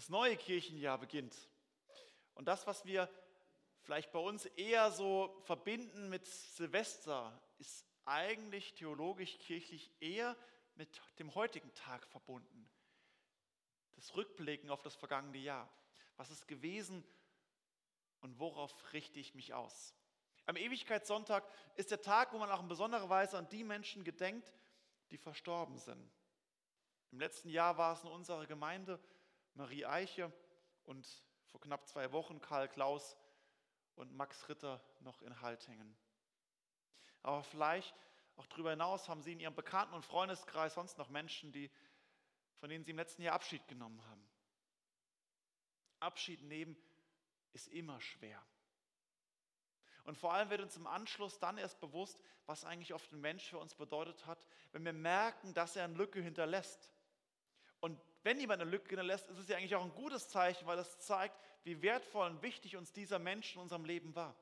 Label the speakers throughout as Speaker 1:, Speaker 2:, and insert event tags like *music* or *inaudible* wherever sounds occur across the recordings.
Speaker 1: Das neue Kirchenjahr beginnt. Und das, was wir vielleicht bei uns eher so verbinden mit Silvester, ist eigentlich theologisch, kirchlich eher mit dem heutigen Tag verbunden. Das Rückblicken auf das vergangene Jahr. Was ist gewesen und worauf richte ich mich aus? Am Ewigkeitssonntag ist der Tag, wo man auch in besonderer Weise an die Menschen gedenkt, die verstorben sind. Im letzten Jahr war es in unserer Gemeinde Marie Eiche und vor knapp zwei Wochen Karl Klaus und Max Ritter noch in Haltingen. Aber vielleicht auch darüber hinaus haben Sie in Ihrem Bekannten- und Freundeskreis sonst noch Menschen, die, von denen Sie im letzten Jahr Abschied genommen haben. Abschied nehmen ist immer schwer. Und vor allem wird uns im Anschluss dann erst bewusst, was eigentlich oft ein Mensch für uns bedeutet hat, wenn wir merken, dass er eine Lücke hinterlässt. Und wenn jemand eine Lücke hinterlässt, ist es ja eigentlich auch ein gutes Zeichen, weil es zeigt, wie wertvoll und wichtig uns dieser Mensch in unserem Leben war.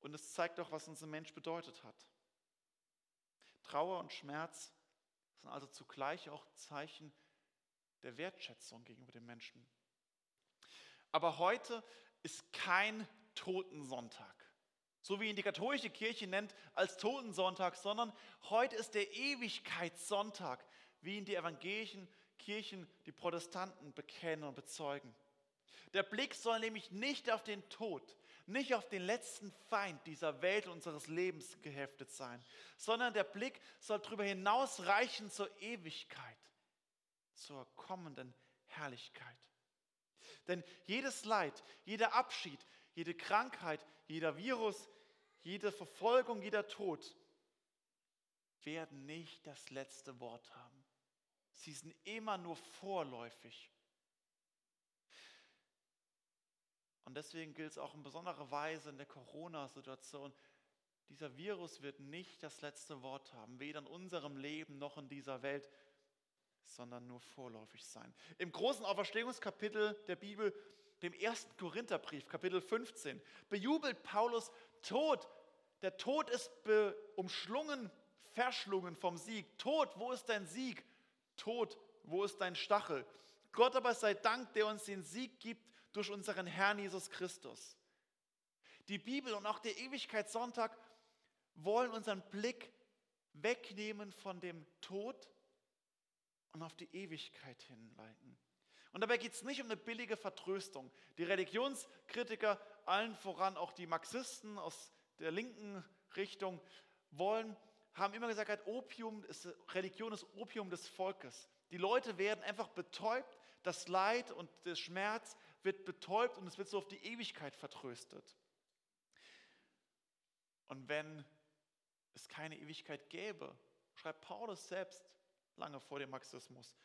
Speaker 1: Und es zeigt auch, was uns ein Mensch bedeutet hat. Trauer und Schmerz sind also zugleich auch Zeichen der Wertschätzung gegenüber dem Menschen. Aber heute ist kein Totensonntag, so wie ihn die katholische Kirche nennt als Totensonntag, sondern heute ist der Ewigkeitssonntag, wie ihn die evangelischen Kirchen, die Protestanten bekennen und bezeugen. Der Blick soll nämlich nicht auf den Tod, nicht auf den letzten Feind dieser Welt unseres Lebens geheftet sein, sondern der Blick soll darüber hinaus reichen zur Ewigkeit, zur kommenden Herrlichkeit. Denn jedes Leid, jeder Abschied, jede Krankheit, jeder Virus, jede Verfolgung, jeder Tod werden nicht das letzte Wort haben. Sie sind immer nur vorläufig. Und deswegen gilt es auch in besonderer Weise in der Corona-Situation, dieser Virus wird nicht das letzte Wort haben, weder in unserem Leben noch in dieser Welt, sondern nur vorläufig sein. Im großen Auferstehungskapitel der Bibel dem ersten Korintherbrief, Kapitel 15, bejubelt Paulus Tod. Der Tod ist umschlungen, verschlungen vom Sieg. Tod, wo ist dein Sieg? Tod, wo ist dein Stachel? Gott aber sei Dank, der uns den Sieg gibt durch unseren Herrn Jesus Christus. Die Bibel und auch der Ewigkeitssonntag wollen unseren Blick wegnehmen von dem Tod und auf die Ewigkeit hinleiten. Und dabei geht es nicht um eine billige Vertröstung. Die Religionskritiker, allen voran auch die Marxisten aus der linken Richtung, wollen, haben immer gesagt, Opium ist, Religion ist Opium des Volkes. Die Leute werden einfach betäubt, das Leid und der Schmerz wird betäubt und es wird so auf die Ewigkeit vertröstet. Und wenn es keine Ewigkeit gäbe, schreibt Paulus selbst lange vor dem Marxismus,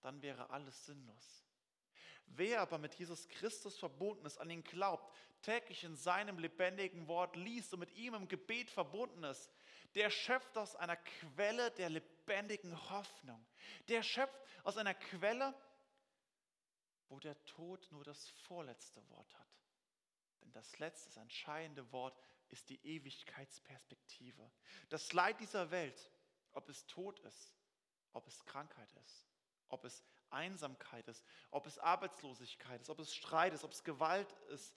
Speaker 1: dann wäre alles sinnlos. Wer aber mit Jesus Christus verbunden ist, an ihn glaubt, täglich in seinem lebendigen Wort liest und mit ihm im Gebet verbunden ist, der schöpft aus einer Quelle der lebendigen Hoffnung. Der schöpft aus einer Quelle, wo der Tod nur das vorletzte Wort hat. Denn das letzte, das entscheidende Wort ist die Ewigkeitsperspektive. Das Leid dieser Welt, ob es Tod ist, ob es Krankheit ist, ob es Einsamkeit ist, ob es Arbeitslosigkeit ist, ob es Streit ist, ob es Gewalt ist.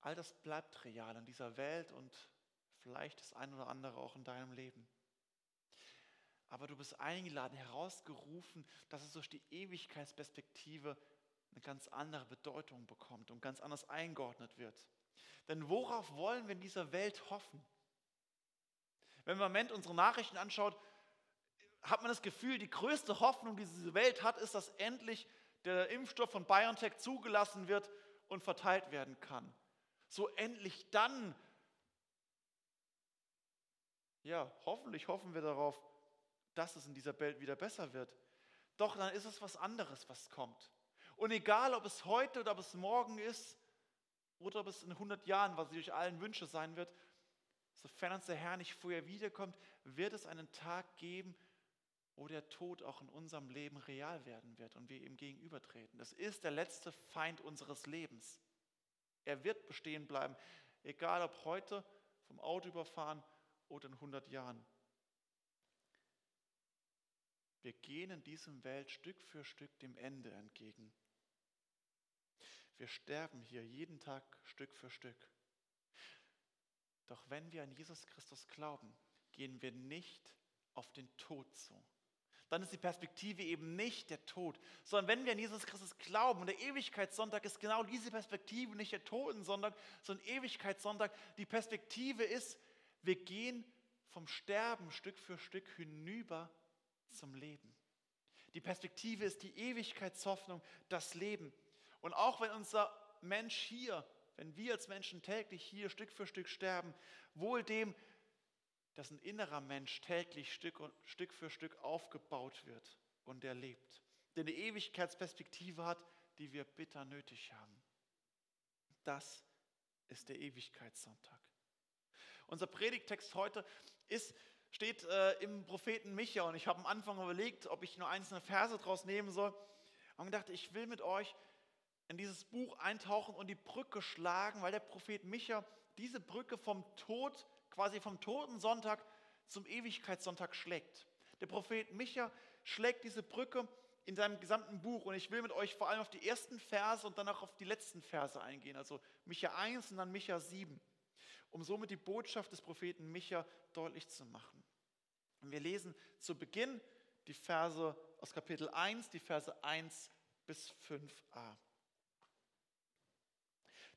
Speaker 1: All das bleibt real in dieser Welt und vielleicht das ein oder andere auch in deinem Leben. Aber du bist eingeladen, herausgerufen, dass es durch die Ewigkeitsperspektive eine ganz andere Bedeutung bekommt und ganz anders eingeordnet wird. Denn worauf wollen wir in dieser Welt hoffen? Wenn man im Moment unsere Nachrichten anschaut, hat man das Gefühl, die größte Hoffnung, die diese Welt hat, ist, dass endlich der Impfstoff von BioNTech zugelassen wird und verteilt werden kann. So endlich dann, ja, hoffentlich hoffen wir darauf, dass es in dieser Welt wieder besser wird. Doch dann ist es was anderes, was kommt. Und egal, ob es heute oder ob es morgen ist oder ob es in 100 Jahren, was ich euch allen wünsche, sein wird, sofern uns der Herr nicht vorher wiederkommt, wird es einen Tag geben, wo der Tod auch in unserem Leben real werden wird und wir ihm gegenübertreten. Das ist der letzte Feind unseres Lebens. Er wird bestehen bleiben, egal ob heute vom Auto überfahren oder in 100 Jahren. Wir gehen in diesem Welt Stück für Stück dem Ende entgegen. Wir sterben hier jeden Tag Stück für Stück. Doch wenn wir an Jesus Christus glauben, gehen wir nicht auf den Tod zu. Dann ist die Perspektive eben nicht der Tod, sondern wenn wir an Jesus Christus glauben, und der Ewigkeitssonntag ist genau diese Perspektive, nicht der Totensonntag, sondern Ewigkeitssonntag, die Perspektive ist, wir gehen vom Sterben Stück für Stück hinüber zum Leben. Die Perspektive ist die Ewigkeitshoffnung, das Leben. Und auch wenn unser Mensch hier, wenn wir als Menschen täglich hier Stück für Stück sterben, wohl dem, dass ein innerer Mensch täglich Stück, Stück für Stück aufgebaut wird und er lebt. Der eine Ewigkeitsperspektive hat, die wir bitter nötig haben. Das ist der Ewigkeitssonntag. Unser Predigtext heute ist, steht äh, im Propheten Micha und ich habe am Anfang überlegt, ob ich nur einzelne Verse daraus nehmen soll. Und gedacht, ich will mit euch in dieses Buch eintauchen und die Brücke schlagen, weil der Prophet Micha diese Brücke vom Tod, quasi vom Totensonntag zum Ewigkeitssonntag schlägt. Der Prophet Micha schlägt diese Brücke in seinem gesamten Buch und ich will mit euch vor allem auf die ersten Verse und dann auch auf die letzten Verse eingehen, also Micha 1 und dann Micha 7, um somit die Botschaft des Propheten Micha deutlich zu machen. Und wir lesen zu Beginn die Verse aus Kapitel 1, die Verse 1 bis 5a.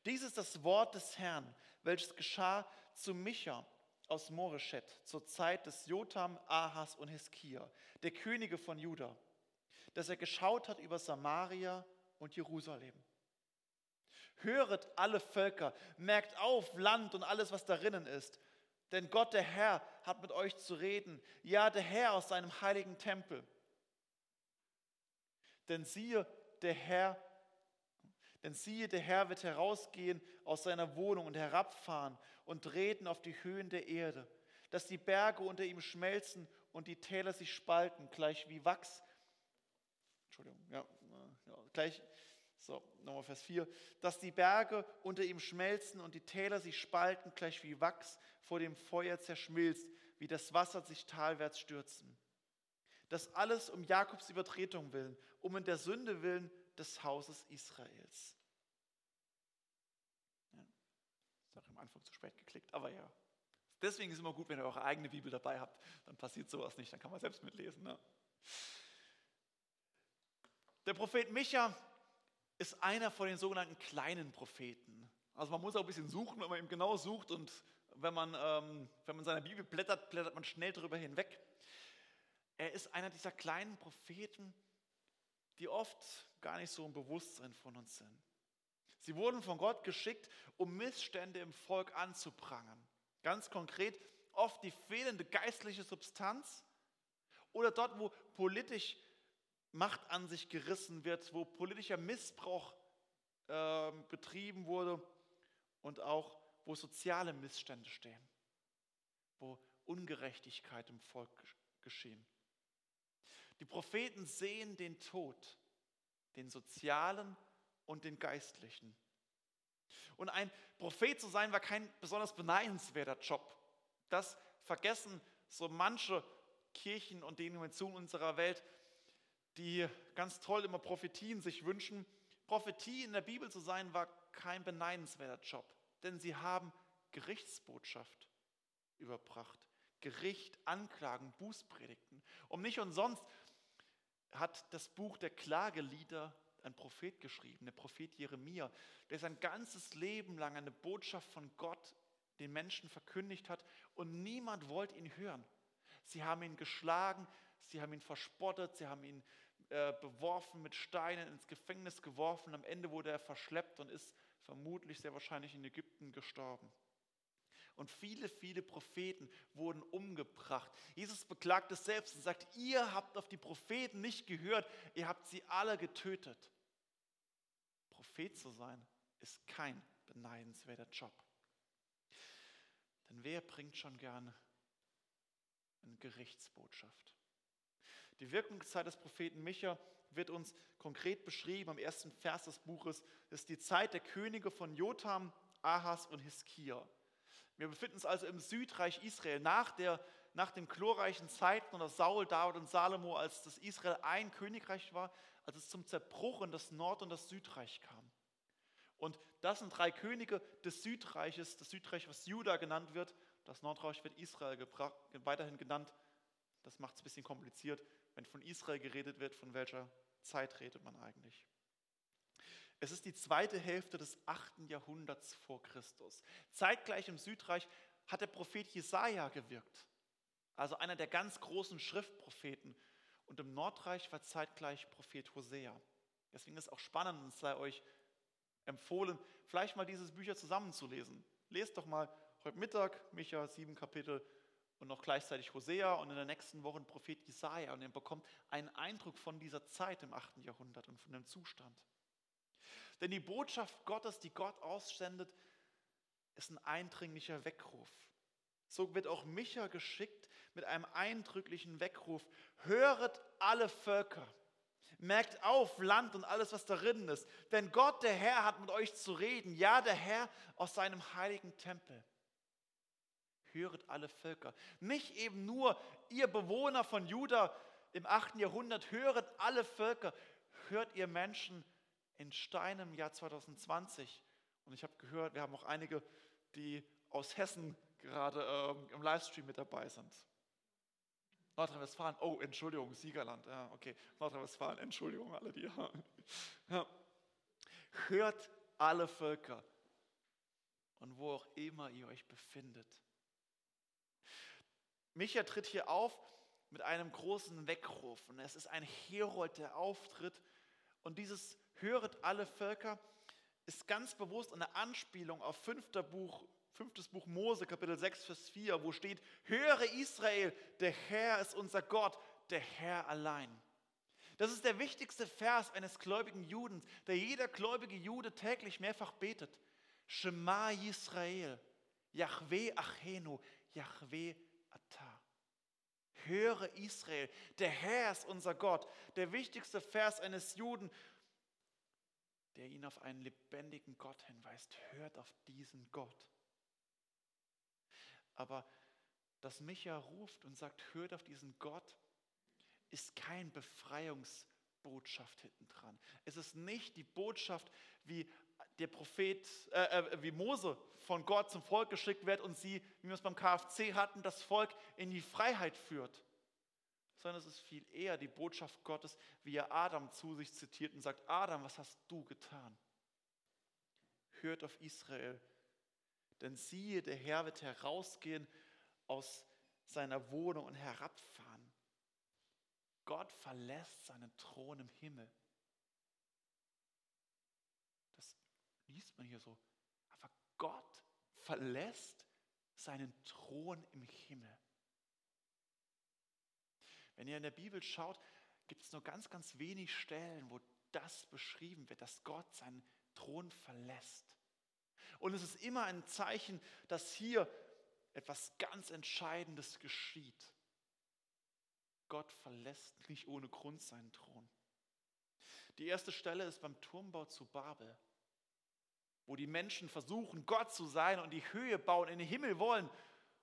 Speaker 1: Dies ist das Wort des Herrn, welches geschah zu Micha aus Moreshet zur Zeit des Jotam, Ahas und Hiskia, der Könige von Juda, dass er geschaut hat über Samaria und Jerusalem. Höret alle Völker, merkt auf Land und alles, was darinnen ist, denn Gott der Herr hat mit euch zu reden, ja der Herr aus seinem heiligen Tempel. Denn siehe, der Herr denn siehe, der Herr wird herausgehen aus seiner Wohnung und herabfahren und treten auf die Höhen der Erde, dass die Berge unter ihm schmelzen und die Täler sich spalten, gleich wie Wachs. Entschuldigung, ja, ja gleich, so, nochmal Vers 4. Dass die Berge unter ihm schmelzen und die Täler sich spalten, gleich wie Wachs vor dem Feuer zerschmilzt, wie das Wasser sich talwärts stürzen. Das alles um Jakobs Übertretung willen, um in der Sünde willen des Hauses Israels. Sache am Anfang zu spät geklickt, aber ja. Deswegen ist es immer gut, wenn ihr eure eigene Bibel dabei habt, dann passiert sowas nicht, dann kann man selbst mitlesen. Ne? Der Prophet Micha ist einer von den sogenannten kleinen Propheten. Also man muss auch ein bisschen suchen, wenn man ihm genau sucht und wenn man, ähm, wenn man seine Bibel blättert, blättert man schnell darüber hinweg. Er ist einer dieser kleinen Propheten, die oft gar nicht so im Bewusstsein von uns sind. Sie wurden von Gott geschickt, um Missstände im Volk anzuprangern. Ganz konkret oft die fehlende geistliche Substanz oder dort, wo politisch Macht an sich gerissen wird, wo politischer Missbrauch äh, betrieben wurde und auch wo soziale Missstände stehen, wo Ungerechtigkeit im Volk geschehen. Die Propheten sehen den Tod, den sozialen und den Geistlichen. Und ein Prophet zu sein war kein besonders beneidenswerter Job. Das vergessen so manche Kirchen und Denominationen unserer Welt, die ganz toll immer Prophetien sich wünschen. Prophetie in der Bibel zu sein war kein beneidenswerter Job, denn sie haben Gerichtsbotschaft überbracht. Gericht, Anklagen, Bußpredigten. Und nicht umsonst hat das Buch der Klagelieder ein Prophet geschrieben, der Prophet Jeremia, der sein ganzes Leben lang eine Botschaft von Gott den Menschen verkündigt hat und niemand wollte ihn hören. Sie haben ihn geschlagen, sie haben ihn verspottet, sie haben ihn äh, beworfen mit Steinen, ins Gefängnis geworfen. Am Ende wurde er verschleppt und ist vermutlich sehr wahrscheinlich in Ägypten gestorben. Und viele, viele Propheten wurden umgebracht. Jesus beklagt es selbst und sagt, ihr habt auf die Propheten nicht gehört, ihr habt sie alle getötet. Prophet zu sein, ist kein beneidenswerter Job. Denn wer bringt schon gern eine Gerichtsbotschaft? Die Wirkungszeit des Propheten Micha wird uns konkret beschrieben am ersten Vers des Buches. Das ist die Zeit der Könige von Jotam, Ahas und Hiskia. Wir befinden uns also im Südreich Israel nach der nach den glorreichen Zeiten unter Saul, David und Salomo, als das Israel ein Königreich war, als es zum Zerbruch in das Nord- und das Südreich kam. Und das sind drei Könige des Südreiches, das Südreich, was Juda genannt wird, das Nordreich wird Israel weiterhin genannt. Das macht es ein bisschen kompliziert, wenn von Israel geredet wird, von welcher Zeit redet man eigentlich. Es ist die zweite Hälfte des 8. Jahrhunderts vor Christus. Zeitgleich im Südreich hat der Prophet Jesaja gewirkt, also einer der ganz großen Schriftpropheten. Und im Nordreich war zeitgleich Prophet Hosea. Deswegen ist es auch spannend und sei euch empfohlen, vielleicht mal diese Bücher zusammenzulesen. Lest doch mal heute Mittag Micha, sieben Kapitel und noch gleichzeitig Hosea und in der nächsten Woche Prophet Jesaja und ihr bekommt einen Eindruck von dieser Zeit im 8. Jahrhundert und von dem Zustand. Denn die Botschaft Gottes, die Gott aussendet, ist ein eindringlicher Weckruf. So wird auch Micha geschickt mit einem eindrücklichen Weckruf. Höret alle Völker. Merkt auf, Land und alles, was darin ist. Denn Gott, der Herr, hat mit euch zu reden. Ja, der Herr aus seinem heiligen Tempel. Höret alle Völker. Nicht eben nur ihr Bewohner von Juda im 8. Jahrhundert. Höret alle Völker. Hört ihr Menschen in Stein im Jahr 2020. Und ich habe gehört, wir haben auch einige, die aus Hessen gerade ähm, im Livestream mit dabei sind. Nordrhein-Westfalen, oh, Entschuldigung, Siegerland, ja, okay, Nordrhein-Westfalen, Entschuldigung, alle die. *laughs* Ja. Hört alle Völker und wo auch immer ihr euch befindet. Micha tritt hier auf mit einem großen Weckruf und es ist ein Herold, der auftritt und dieses höret alle Völker, ist ganz bewusst eine Anspielung auf fünfter Buch, fünftes Buch Mose, Kapitel 6, Vers 4, wo steht, höre Israel, der Herr ist unser Gott, der Herr allein. Das ist der wichtigste Vers eines gläubigen Juden, der jeder gläubige Jude täglich mehrfach betet. Shema Israel, Yahweh Achenu, Yahweh. Höre Israel, der Herr ist unser Gott. Der wichtigste Vers eines Juden der ihn auf einen lebendigen Gott hinweist. Hört auf diesen Gott. Aber dass Micha ruft und sagt, hört auf diesen Gott, ist kein Befreiungsbotschaft hinten dran. Es ist nicht die Botschaft, wie der Prophet, äh, äh wie Mose von Gott zum Volk geschickt wird und sie, wie wir es beim KFC hatten, das Volk in die Freiheit führt sondern es ist viel eher die Botschaft Gottes, wie er Adam zu sich zitiert und sagt, Adam, was hast du getan? Hört auf Israel, denn siehe, der Herr wird herausgehen aus seiner Wohnung und herabfahren. Gott verlässt seinen Thron im Himmel. Das liest man hier so. Aber Gott verlässt seinen Thron im Himmel. Wenn ihr in der Bibel schaut, gibt es nur ganz, ganz wenig Stellen, wo das beschrieben wird, dass Gott seinen Thron verlässt. Und es ist immer ein Zeichen, dass hier etwas ganz Entscheidendes geschieht. Gott verlässt nicht ohne Grund seinen Thron. Die erste Stelle ist beim Turmbau zu Babel, wo die Menschen versuchen, Gott zu sein und die Höhe bauen, in den Himmel wollen.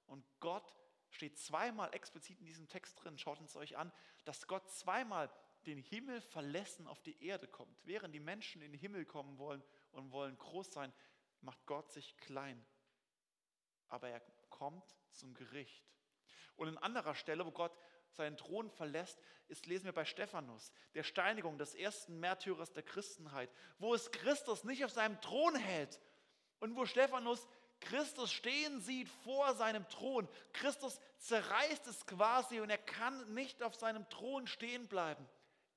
Speaker 1: Und Gott steht zweimal explizit in diesem Text drin, schaut es euch an, dass Gott zweimal den Himmel verlassen auf die Erde kommt. Während die Menschen in den Himmel kommen wollen und wollen groß sein, macht Gott sich klein. Aber er kommt zum Gericht. Und in anderer Stelle, wo Gott seinen Thron verlässt, ist, lesen wir bei Stephanus, der Steinigung des ersten Märtyrers der Christenheit, wo es Christus nicht auf seinem Thron hält und wo Stephanus Christus stehen sieht vor seinem Thron. Christus zerreißt es quasi und er kann nicht auf seinem Thron stehen bleiben.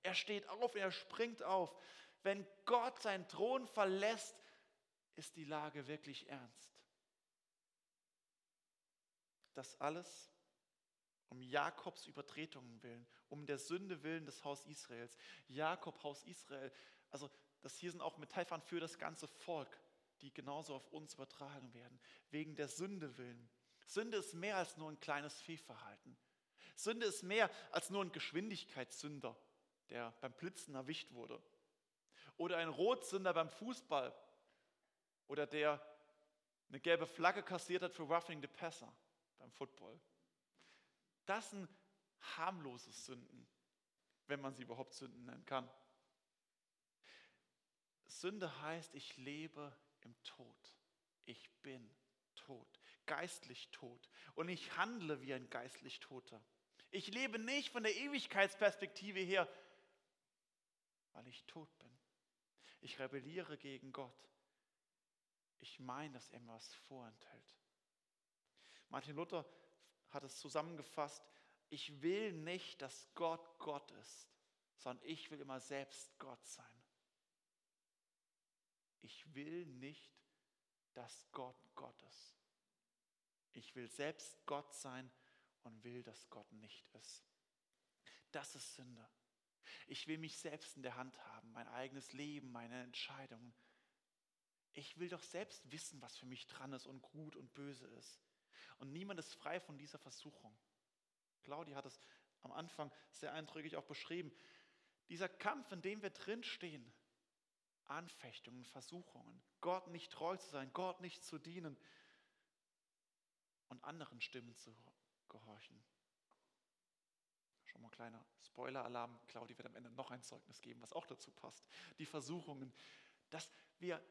Speaker 1: Er steht auf, er springt auf. Wenn Gott seinen Thron verlässt, ist die Lage wirklich ernst. Das alles um Jakobs Übertretungen willen, um der Sünde willen des Haus Israels. Jakob, Haus Israel, also das hier sind auch Metaphern für das ganze Volk die genauso auf uns übertragen werden, wegen der Sünde willen. Sünde ist mehr als nur ein kleines Fehlverhalten. Sünde ist mehr als nur ein Geschwindigkeitssünder, der beim Blitzen erwischt wurde. Oder ein Rotsünder beim Fußball. Oder der eine gelbe Flagge kassiert hat für Roughing the Passer beim Football. Das sind harmlose Sünden, wenn man sie überhaupt Sünden nennen kann. Sünde heißt, ich lebe im Tod. Ich bin tot, geistlich tot. Und ich handle wie ein geistlich Toter. Ich lebe nicht von der Ewigkeitsperspektive her, weil ich tot bin. Ich rebelliere gegen Gott. Ich meine, dass er mir was vorenthält. Martin Luther hat es zusammengefasst, ich will nicht, dass Gott Gott ist, sondern ich will immer selbst Gott sein. Ich will nicht, dass Gott Gott ist. Ich will selbst Gott sein und will, dass Gott nicht ist. Das ist Sünde. Ich will mich selbst in der Hand haben, mein eigenes Leben, meine Entscheidungen. Ich will doch selbst wissen, was für mich dran ist und gut und böse ist. Und niemand ist frei von dieser Versuchung. Claudia hat es am Anfang sehr eindrücklich auch beschrieben. Dieser Kampf, in dem wir drinstehen, Anfechtungen, Versuchungen, Gott nicht treu zu sein, Gott nicht zu dienen und anderen Stimmen zu gehorchen. Schon mal ein kleiner Spoiler-Alarm. Claudia wird am Ende noch ein Zeugnis geben, was auch dazu passt. Die Versuchungen, dass wir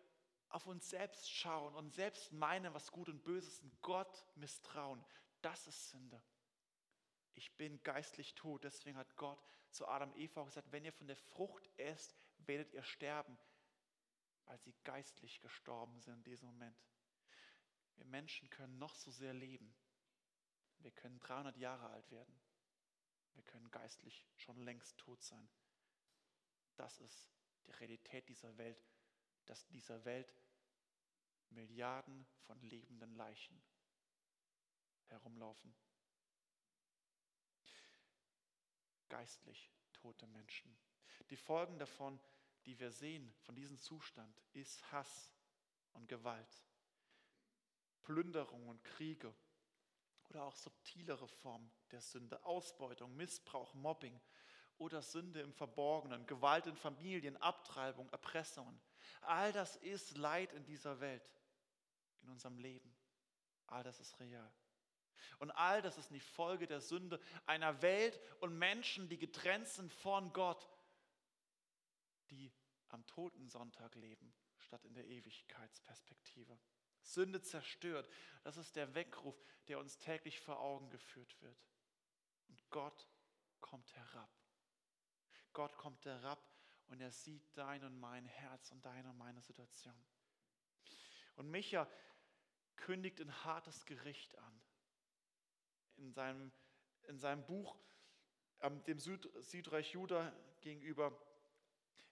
Speaker 1: auf uns selbst schauen und selbst meinen, was gut und böse ist, und Gott misstrauen. Das ist Sünde. Ich bin geistlich tot. Deswegen hat Gott zu Adam und Eva gesagt, wenn ihr von der Frucht esst, werdet ihr sterben weil sie geistlich gestorben sind in diesem Moment. Wir Menschen können noch so sehr leben. Wir können 300 Jahre alt werden. Wir können geistlich schon längst tot sein. Das ist die Realität dieser Welt, dass dieser Welt Milliarden von lebenden Leichen herumlaufen. Geistlich tote Menschen. Die Folgen davon die wir sehen von diesem Zustand, ist Hass und Gewalt, Plünderung und Kriege oder auch subtilere Formen der Sünde, Ausbeutung, Missbrauch, Mobbing oder Sünde im Verborgenen, Gewalt in Familien, Abtreibung, Erpressungen. All das ist Leid in dieser Welt, in unserem Leben. All das ist real. Und all das ist die Folge der Sünde einer Welt und Menschen, die getrennt sind von Gott die am Totensonntag leben, statt in der Ewigkeitsperspektive. Sünde zerstört, das ist der Weckruf, der uns täglich vor Augen geführt wird. Und Gott kommt herab. Gott kommt herab und er sieht dein und mein Herz und deine und meine Situation. Und Micha kündigt ein hartes Gericht an. In seinem, in seinem Buch, ähm, dem Süd, Südreich Juda gegenüber,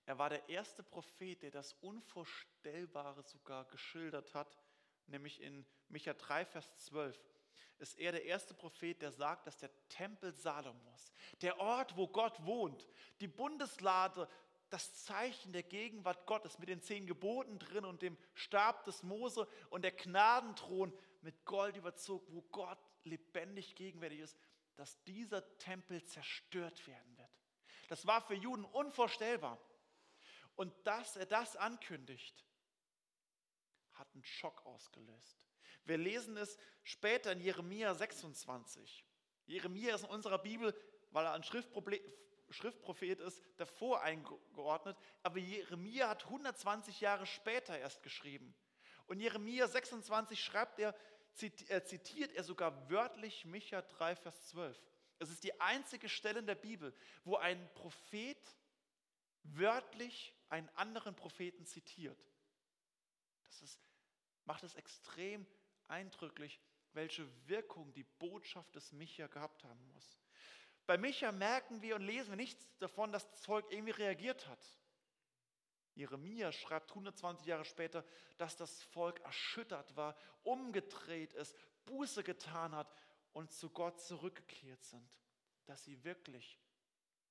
Speaker 1: er war der erste Prophet, der das Unvorstellbare sogar geschildert hat, nämlich in Micha 3, Vers 12 ist er der erste Prophet, der sagt, dass der Tempel Salomos, der Ort, wo Gott wohnt, die Bundeslade, das Zeichen der Gegenwart Gottes mit den zehn Geboten drin und dem Stab des Mose und der Gnadenthron mit Gold überzogen, wo Gott lebendig gegenwärtig ist, dass dieser Tempel zerstört werden wird. Das war für Juden unvorstellbar. Und dass er das ankündigt, hat einen Schock ausgelöst. Wir lesen es später in Jeremia 26. Jeremia ist in unserer Bibel, weil er ein Schriftprophet ist, davor eingeordnet. Aber Jeremia hat 120 Jahre später erst geschrieben. Und Jeremia 26 schreibt er, zitiert er sogar wörtlich Micha 3, Vers 12. Es ist die einzige Stelle in der Bibel, wo ein Prophet wörtlich einen anderen Propheten zitiert. Das ist, macht es extrem eindrücklich, welche Wirkung die Botschaft des Micha gehabt haben muss. Bei Micha merken wir und lesen wir nichts davon, dass das Volk irgendwie reagiert hat. Jeremia schreibt 120 Jahre später, dass das Volk erschüttert war, umgedreht ist, Buße getan hat und zu Gott zurückgekehrt sind, dass sie wirklich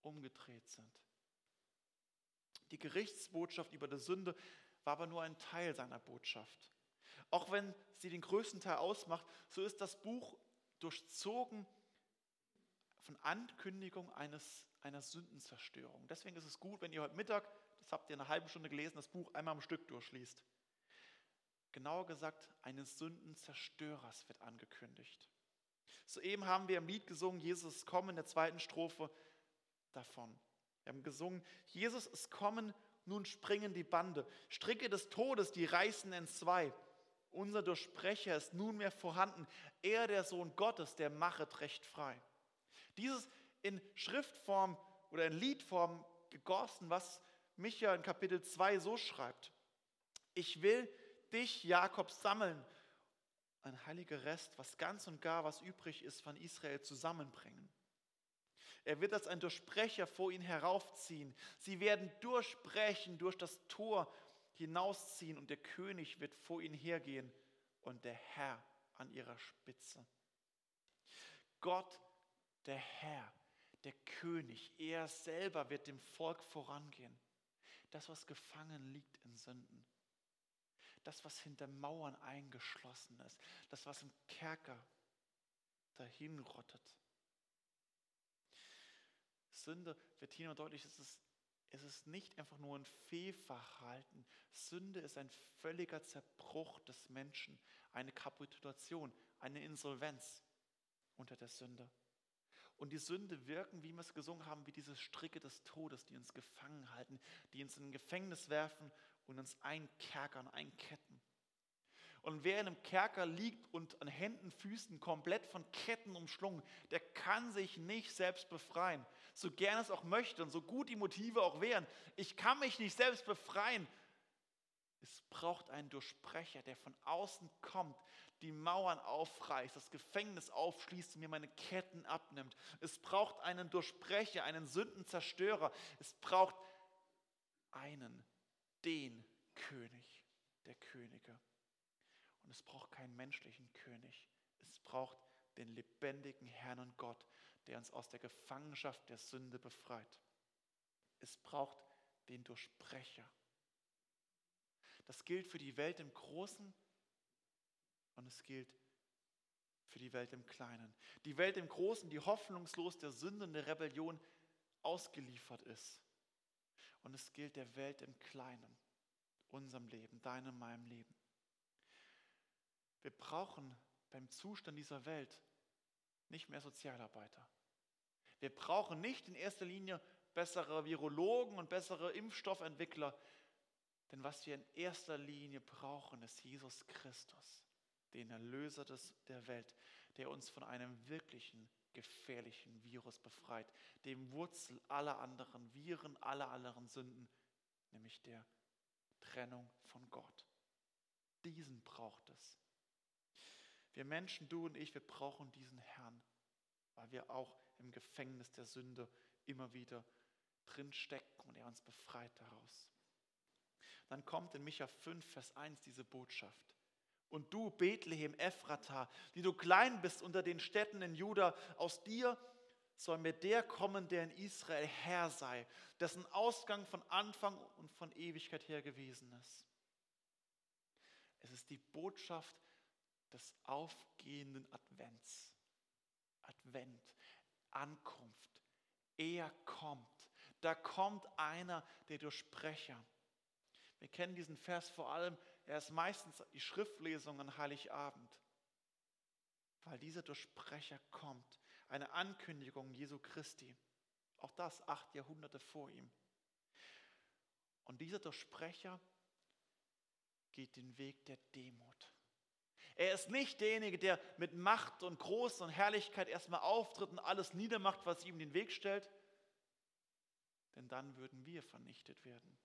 Speaker 1: umgedreht sind. Die Gerichtsbotschaft über die Sünde war aber nur ein Teil seiner Botschaft. Auch wenn sie den größten Teil ausmacht, so ist das Buch durchzogen von Ankündigung eines, einer Sündenzerstörung. Deswegen ist es gut, wenn ihr heute Mittag, das habt ihr eine halbe Stunde gelesen, das Buch einmal am Stück durchliest. Genauer gesagt, eines Sündenzerstörers wird angekündigt. Soeben haben wir im Lied gesungen, Jesus ist kommen, in der zweiten Strophe davon. Wir haben gesungen, Jesus ist kommen, nun springen die Bande. Stricke des Todes, die reißen entzwei. Unser Durchsprecher ist nunmehr vorhanden. Er, der Sohn Gottes, der machet recht frei. Dieses in Schriftform oder in Liedform gegossen, was Micha in Kapitel 2 so schreibt. Ich will dich, Jakob, sammeln, ein heiliger Rest, was ganz und gar, was übrig ist, von Israel zusammenbringen. Er wird als ein Durchsprecher vor ihn heraufziehen. Sie werden durchbrechen, durch das Tor hinausziehen und der König wird vor ihnen hergehen und der Herr an ihrer Spitze. Gott, der Herr, der König, er selber wird dem Volk vorangehen. Das, was gefangen liegt in Sünden. Das, was hinter Mauern eingeschlossen ist. Das, was im Kerker dahin rottet. Sünde wird hier nur deutlich, es ist, es ist nicht einfach nur ein Fehlverhalten. Sünde ist ein völliger Zerbruch des Menschen, eine Kapitulation, eine Insolvenz unter der Sünde. Und die Sünde wirken, wie wir es gesungen haben, wie diese Stricke des Todes, die uns gefangen halten, die uns in ein Gefängnis werfen und uns einkerkern, einketten. Und wer in einem Kerker liegt und an Händen, Füßen komplett von Ketten umschlungen, der kann sich nicht selbst befreien. So gern es auch möchte und so gut die Motive auch wären. Ich kann mich nicht selbst befreien. Es braucht einen Durchsprecher, der von außen kommt, die Mauern aufreißt, das Gefängnis aufschließt und mir meine Ketten abnimmt. Es braucht einen Durchsprecher, einen Sündenzerstörer. Es braucht einen, den König der Könige. Und es braucht keinen menschlichen König. Es braucht den lebendigen Herrn und Gott, der uns aus der Gefangenschaft der Sünde befreit. Es braucht den Durchbrecher. Das gilt für die Welt im Großen und es gilt für die Welt im Kleinen. Die Welt im Großen, die hoffnungslos der Sünde und der Rebellion ausgeliefert ist. Und es gilt der Welt im Kleinen, unserem Leben, deinem, meinem Leben. Wir brauchen beim Zustand dieser Welt nicht mehr Sozialarbeiter. Wir brauchen nicht in erster Linie bessere Virologen und bessere Impfstoffentwickler. Denn was wir in erster Linie brauchen, ist Jesus Christus, den Erlöser des, der Welt, der uns von einem wirklichen gefährlichen Virus befreit, dem Wurzel aller anderen Viren, aller anderen Sünden, nämlich der Trennung von Gott. Diesen braucht es. Wir Menschen, du und ich, wir brauchen diesen Herrn, weil wir auch im Gefängnis der Sünde immer wieder drinstecken und er uns befreit daraus. Dann kommt in Micha 5, Vers 1 diese Botschaft. Und du, Bethlehem, Ephrata, die du klein bist unter den Städten in Juda, aus dir soll mir der kommen, der in Israel Herr sei, dessen Ausgang von Anfang und von Ewigkeit her gewesen ist. Es ist die Botschaft des aufgehenden Advents. Advent, Ankunft. Er kommt. Da kommt einer, der Durchsprecher. Wir kennen diesen Vers vor allem, er ist meistens die Schriftlesung an Heiligabend, weil dieser Durchsprecher kommt. Eine Ankündigung Jesu Christi. Auch das acht Jahrhunderte vor ihm. Und dieser Durchsprecher geht den Weg der Demut. Er ist nicht derjenige, der mit Macht und Groß und Herrlichkeit erstmal auftritt und alles niedermacht, was ihm den Weg stellt. Denn dann würden wir vernichtet werden.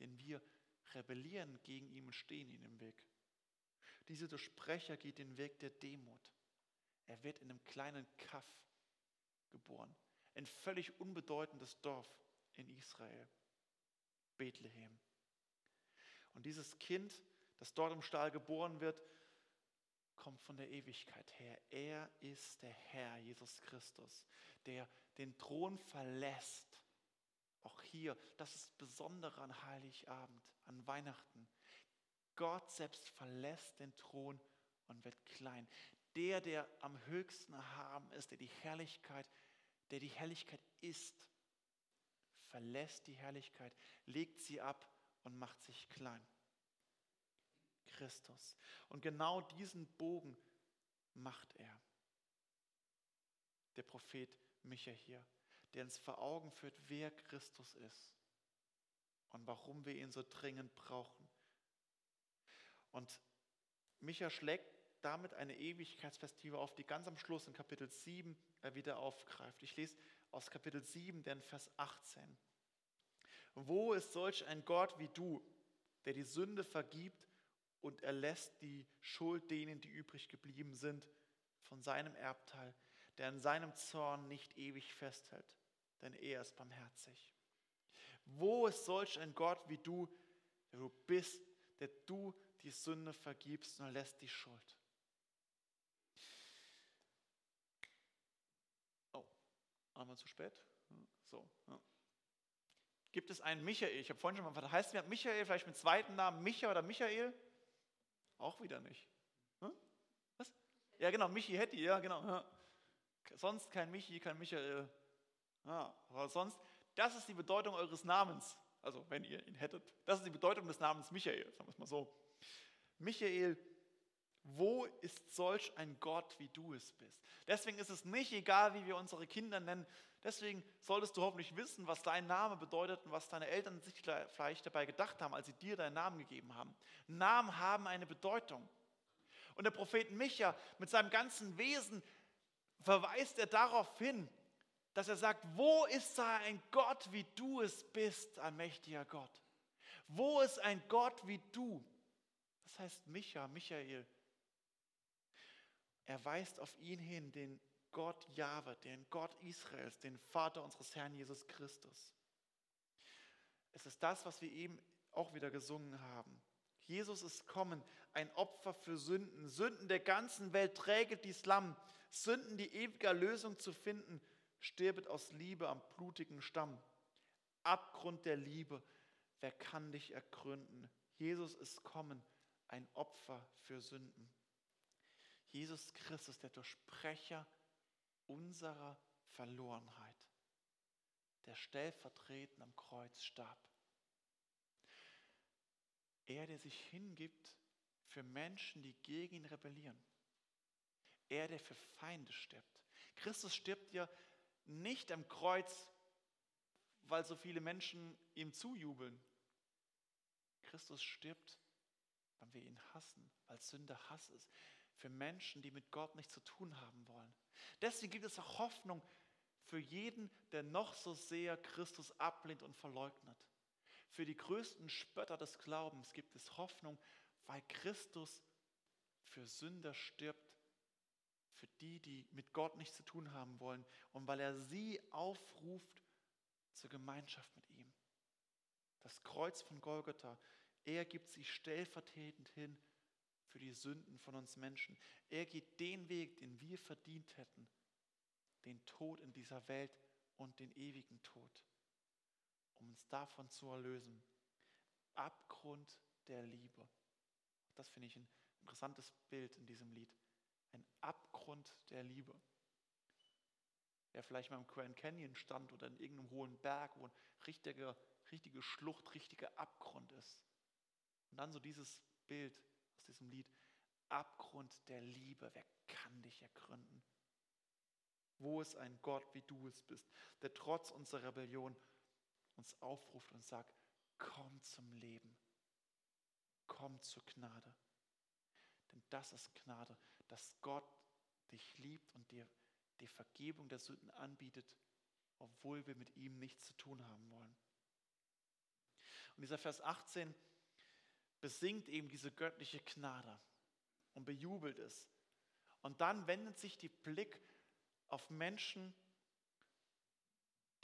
Speaker 1: Denn wir rebellieren gegen ihn und stehen ihm im Weg. Dieser Durchsprecher geht den Weg der Demut. Er wird in einem kleinen Kaff geboren. Ein völlig unbedeutendes Dorf in Israel. Bethlehem. Und dieses Kind, das dort im Stall geboren wird, kommt von der Ewigkeit her. Er ist der Herr, Jesus Christus, der den Thron verlässt. Auch hier, das ist besondere an Heiligabend, an Weihnachten. Gott selbst verlässt den Thron und wird klein. Der, der am höchsten erhaben ist, der die Herrlichkeit, der die Herrlichkeit ist, verlässt die Herrlichkeit, legt sie ab und macht sich klein. Christus. Und genau diesen Bogen macht er. der Prophet Micha hier, der uns vor Augen führt, wer Christus ist und warum wir ihn so dringend brauchen. Und Micha schlägt damit eine Ewigkeitsperspektive auf, die ganz am Schluss in Kapitel 7 wieder aufgreift. Ich lese aus Kapitel 7, den Vers 18. Wo ist solch ein Gott wie du, der die Sünde vergibt und erlässt die Schuld denen, die übrig geblieben sind, von seinem Erbteil, der in seinem Zorn nicht ewig festhält, denn er ist barmherzig. Wo ist solch ein Gott wie du, der du bist, der du die Sünde vergibst und erlässt die Schuld? Oh, einmal zu spät. So. Ja. Gibt es einen Michael? Ich habe vorhin schon mal gefragt, heißt der Michael vielleicht mit zweiten Namen Micha oder Michael? Auch wieder nicht. Hm? Was? Ja, genau, Michi Hetti, ja, genau. Ja. Sonst kein Michi, kein Michael. Ja, aber sonst, das ist die Bedeutung eures Namens. Also, wenn ihr ihn hättet. Das ist die Bedeutung des Namens Michael, sagen wir es mal so. Michael, wo ist solch ein Gott, wie du es bist? Deswegen ist es nicht egal, wie wir unsere Kinder nennen. Deswegen solltest du hoffentlich wissen, was dein Name bedeutet und was deine Eltern sich vielleicht dabei gedacht haben, als sie dir deinen Namen gegeben haben. Namen haben eine Bedeutung. Und der Prophet Micha mit seinem ganzen Wesen verweist er darauf hin, dass er sagt, wo ist da ein Gott, wie du es bist, allmächtiger Gott? Wo ist ein Gott wie du? Das heißt Micha, Michael. Er weist auf ihn hin, den Gott Jahwe, den Gott Israels, den Vater unseres Herrn Jesus Christus. Es ist das, was wir eben auch wieder gesungen haben. Jesus ist kommen, ein Opfer für Sünden. Sünden der ganzen Welt träget dies Lamm. Sünden, die ewige Lösung zu finden, stirbet aus Liebe am blutigen Stamm. Abgrund der Liebe, wer kann dich ergründen? Jesus ist kommen, ein Opfer für Sünden. Jesus Christus, der Durchsprecher unserer Verlorenheit, der stellvertretend am Kreuz starb. Er, der sich hingibt für Menschen, die gegen ihn rebellieren. Er, der für Feinde stirbt. Christus stirbt ja nicht am Kreuz, weil so viele Menschen ihm zujubeln. Christus stirbt, weil wir ihn hassen, weil Sünde Hass ist. Für Menschen, die mit Gott nichts zu tun haben wollen. Deswegen gibt es auch Hoffnung für jeden, der noch so sehr Christus ablehnt und verleugnet. Für die größten Spötter des Glaubens gibt es Hoffnung, weil Christus für Sünder stirbt, die, die mit Gott nichts zu tun haben wollen und weil er sie aufruft zur Gemeinschaft mit ihm. Das Kreuz von Golgotha, er gibt sie stellvertretend hin für die Sünden von uns Menschen. Er geht den Weg, den wir verdient hätten, den Tod in dieser Welt und den ewigen Tod, um uns davon zu erlösen. Abgrund der Liebe. Das finde ich ein interessantes Bild in diesem Lied. Ein Abgrund der Liebe. Wer vielleicht mal im Grand Canyon stand oder in irgendeinem hohen Berg, wo ein richtiger, richtige Schlucht, richtiger Abgrund ist. Und dann so dieses Bild, aus diesem Lied, Abgrund der Liebe, wer kann dich ergründen? Wo ist ein Gott, wie du es bist, der trotz unserer Rebellion uns aufruft und sagt, komm zum Leben, komm zur Gnade. Denn das ist Gnade, dass Gott dich liebt und dir die Vergebung der Sünden anbietet, obwohl wir mit ihm nichts zu tun haben wollen. Und dieser Vers 18 besingt eben diese göttliche Gnade und bejubelt es. Und dann wendet sich die Blick auf Menschen,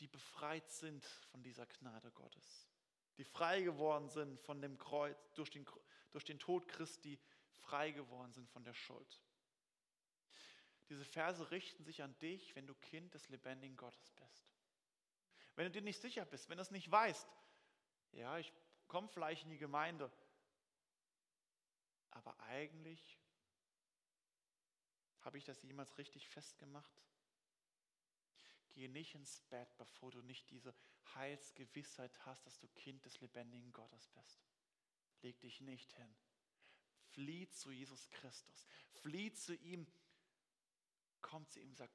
Speaker 1: die befreit sind von dieser Gnade Gottes, die frei geworden sind von dem Kreuz, durch den, durch den Tod Christi frei geworden sind von der Schuld. Diese Verse richten sich an dich, wenn du Kind des lebendigen Gottes bist. Wenn du dir nicht sicher bist, wenn du es nicht weißt, ja, ich komme vielleicht in die Gemeinde, aber eigentlich habe ich das jemals richtig festgemacht? Gehe nicht ins Bett, bevor du nicht diese Heilsgewissheit hast, dass du Kind des lebendigen Gottes bist. Leg dich nicht hin. Flieh zu Jesus Christus. Flieh zu ihm. Komm zu ihm, sag,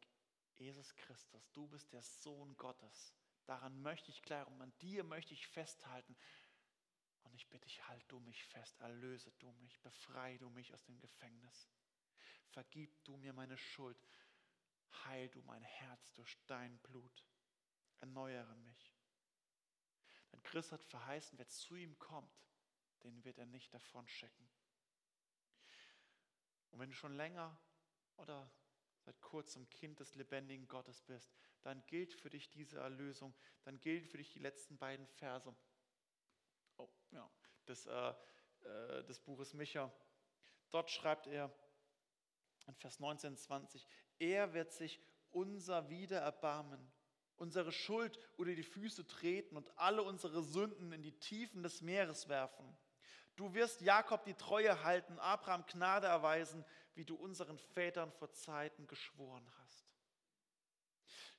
Speaker 1: Jesus Christus, du bist der Sohn Gottes. Daran möchte ich glauben, an dir möchte ich festhalten. Und ich bitte dich, halt du mich fest, erlöse du mich, befreie du mich aus dem Gefängnis. Vergib du mir meine Schuld, heil du mein Herz durch dein Blut, erneuere mich. Denn Christ hat verheißen, wer zu ihm kommt, den wird er nicht davon schicken. Und wenn du schon länger oder seit kurzem Kind des lebendigen Gottes bist, dann gilt für dich diese Erlösung, dann gilt für dich die letzten beiden Verse oh, ja, des, äh, äh, des Buches Micha. Dort schreibt er in Vers 19, 20, er wird sich unser Wider erbarmen, unsere Schuld unter die Füße treten und alle unsere Sünden in die Tiefen des Meeres werfen. Du wirst Jakob die Treue halten, Abraham Gnade erweisen, wie du unseren Vätern vor Zeiten geschworen hast.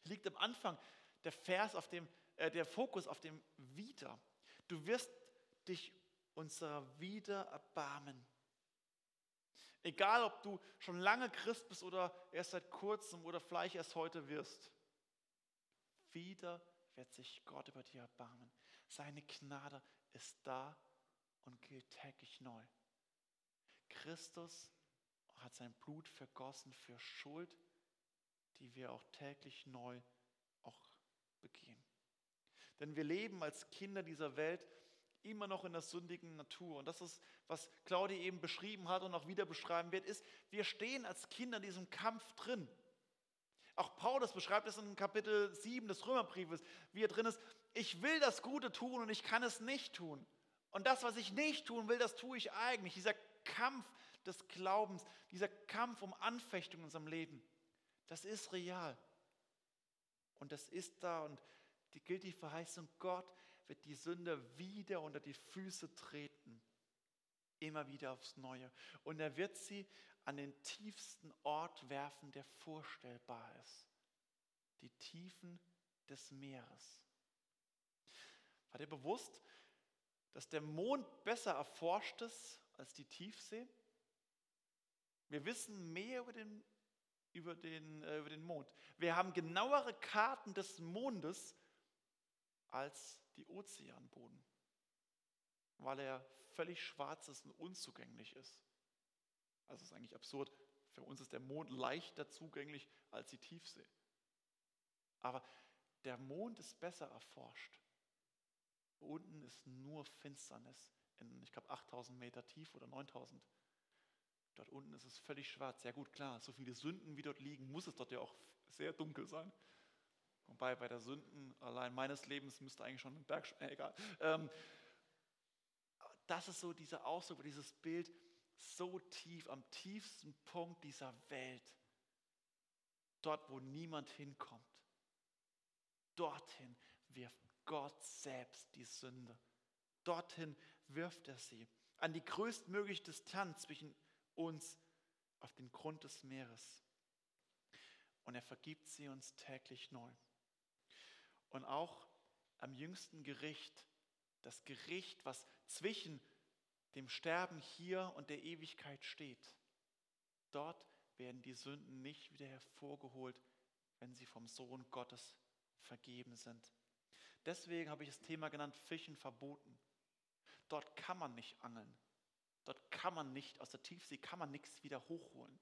Speaker 1: Liegt am Anfang der Vers auf dem, äh, der Fokus auf dem Wieder. Du wirst dich unserer Wieder erbarmen. Egal, ob du schon lange Christ bist oder erst seit kurzem oder vielleicht erst heute wirst. Wieder wird sich Gott über dir erbarmen. Seine Gnade ist da und gilt täglich neu. Christus hat sein Blut vergossen für Schuld, die wir auch täglich neu auch begehen. Denn wir leben als Kinder dieser Welt immer noch in der sündigen Natur. Und das ist, was Claudia eben beschrieben hat und auch wieder beschreiben wird, ist, wir stehen als Kinder in diesem Kampf drin. Auch Paulus beschreibt es in Kapitel 7 des Römerbriefes, wie er drin ist, ich will das Gute tun und ich kann es nicht tun. Und das, was ich nicht tun will, das tue ich eigentlich. Dieser Kampf des Glaubens, dieser Kampf um Anfechtung in unserem Leben, das ist real. Und das ist da und die gilt die Verheißung, Gott wird die Sünde wieder unter die Füße treten. Immer wieder aufs Neue. Und er wird sie an den tiefsten Ort werfen, der vorstellbar ist. Die Tiefen des Meeres. War dir bewusst, dass der Mond besser erforscht ist als die Tiefsee? Wir wissen mehr über den, über den, äh, über den Mond. Wir haben genauere Karten des Mondes als die Ozeanboden, weil er völlig schwarz ist und unzugänglich ist. Also ist eigentlich absurd. Für uns ist der Mond leichter zugänglich als die Tiefsee. Aber der Mond ist besser erforscht. Unten ist nur Finsternis in, ich glaube, 8000 Meter tief oder 9000. Dort unten ist es völlig schwarz. Ja gut, klar, so viele Sünden wie dort liegen, muss es dort ja auch sehr dunkel sein. Wobei bei der Sünden allein meines Lebens müsste eigentlich schon ein Berg, äh, egal. Ähm, das ist so dieser Ausdruck, dieses Bild, so tief, am tiefsten Punkt dieser Welt, dort, wo niemand hinkommt. Dorthin wirft Gott selbst die Sünde. Dorthin wirft er sie. An die größtmögliche Distanz zwischen uns auf den Grund des Meeres. Und er vergibt sie uns täglich neu. Und auch am jüngsten Gericht, das Gericht, was zwischen dem Sterben hier und der Ewigkeit steht, dort werden die Sünden nicht wieder hervorgeholt, wenn sie vom Sohn Gottes vergeben sind. Deswegen habe ich das Thema genannt, Fischen verboten. Dort kann man nicht angeln. Dort kann man nicht, aus der Tiefsee kann man nichts wieder hochholen.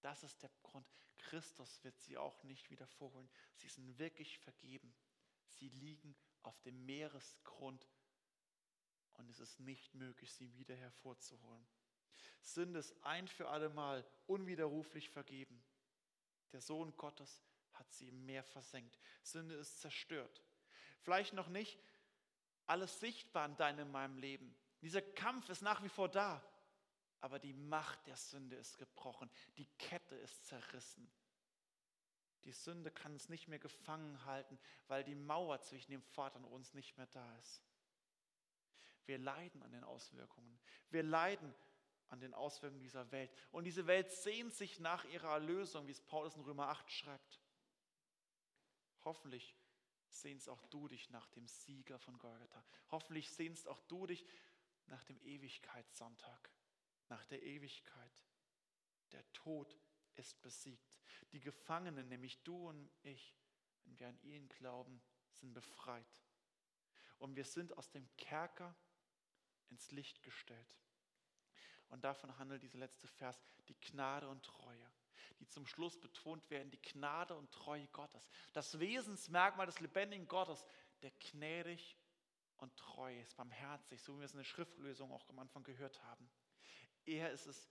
Speaker 1: Das ist der Grund. Christus wird sie auch nicht wieder vorholen. Sie sind wirklich vergeben. Sie liegen auf dem Meeresgrund und es ist nicht möglich, sie wieder hervorzuholen. Sünde ist ein für allemal unwiderruflich vergeben. Der Sohn Gottes hat sie im Meer versenkt. Sünde ist zerstört. Vielleicht noch nicht alles sichtbar in deinem, in meinem Leben. Dieser Kampf ist nach wie vor da aber die Macht der Sünde ist gebrochen, die Kette ist zerrissen. Die Sünde kann uns nicht mehr gefangen halten, weil die Mauer zwischen dem Vater und uns nicht mehr da ist. Wir leiden an den Auswirkungen. Wir leiden an den Auswirkungen dieser Welt. Und diese Welt sehnt sich nach ihrer Erlösung, wie es Paulus in Römer 8 schreibt. Hoffentlich sehnst auch du dich nach dem Sieger von Golgatha. Hoffentlich sehnst auch du dich nach dem Ewigkeitssonntag nach der Ewigkeit. Der Tod ist besiegt. Die Gefangenen, nämlich du und ich, wenn wir an ihn glauben, sind befreit. Und wir sind aus dem Kerker ins Licht gestellt. Und davon handelt dieser letzte Vers, die Gnade und Treue, die zum Schluss betont werden, die Gnade und Treue Gottes. Das Wesensmerkmal des lebendigen Gottes, der gnädig und treu ist, barmherzig, so wie wir es in der Schriftlösung auch am Anfang gehört haben. Er ist es,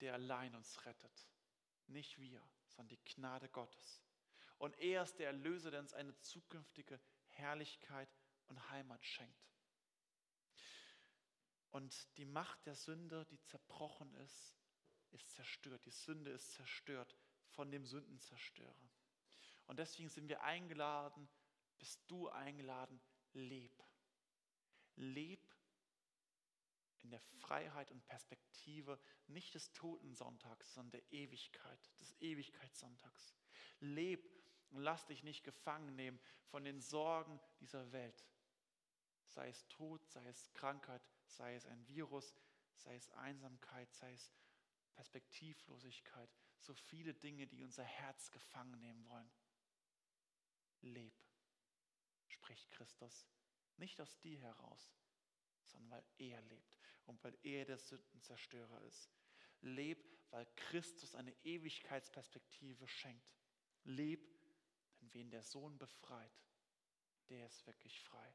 Speaker 1: der allein uns rettet. Nicht wir, sondern die Gnade Gottes. Und er ist der Erlöser, der uns eine zukünftige Herrlichkeit und Heimat schenkt. Und die Macht der Sünde, die zerbrochen ist, ist zerstört. Die Sünde ist zerstört von dem Sündenzerstörer. Und deswegen sind wir eingeladen, bist du eingeladen, leb. Leb in der Freiheit und Perspektive nicht des Totensonntags, sondern der Ewigkeit, des Ewigkeitssonntags. Leb und lass dich nicht gefangen nehmen von den Sorgen dieser Welt. Sei es Tod, sei es Krankheit, sei es ein Virus, sei es Einsamkeit, sei es Perspektivlosigkeit. So viele Dinge, die unser Herz gefangen nehmen wollen. Leb, spricht Christus. Nicht aus dir heraus, sondern weil er lebt und weil er der Sündenzerstörer ist. Leb, weil Christus eine Ewigkeitsperspektive schenkt. Leb, denn wen der Sohn befreit, der ist wirklich frei.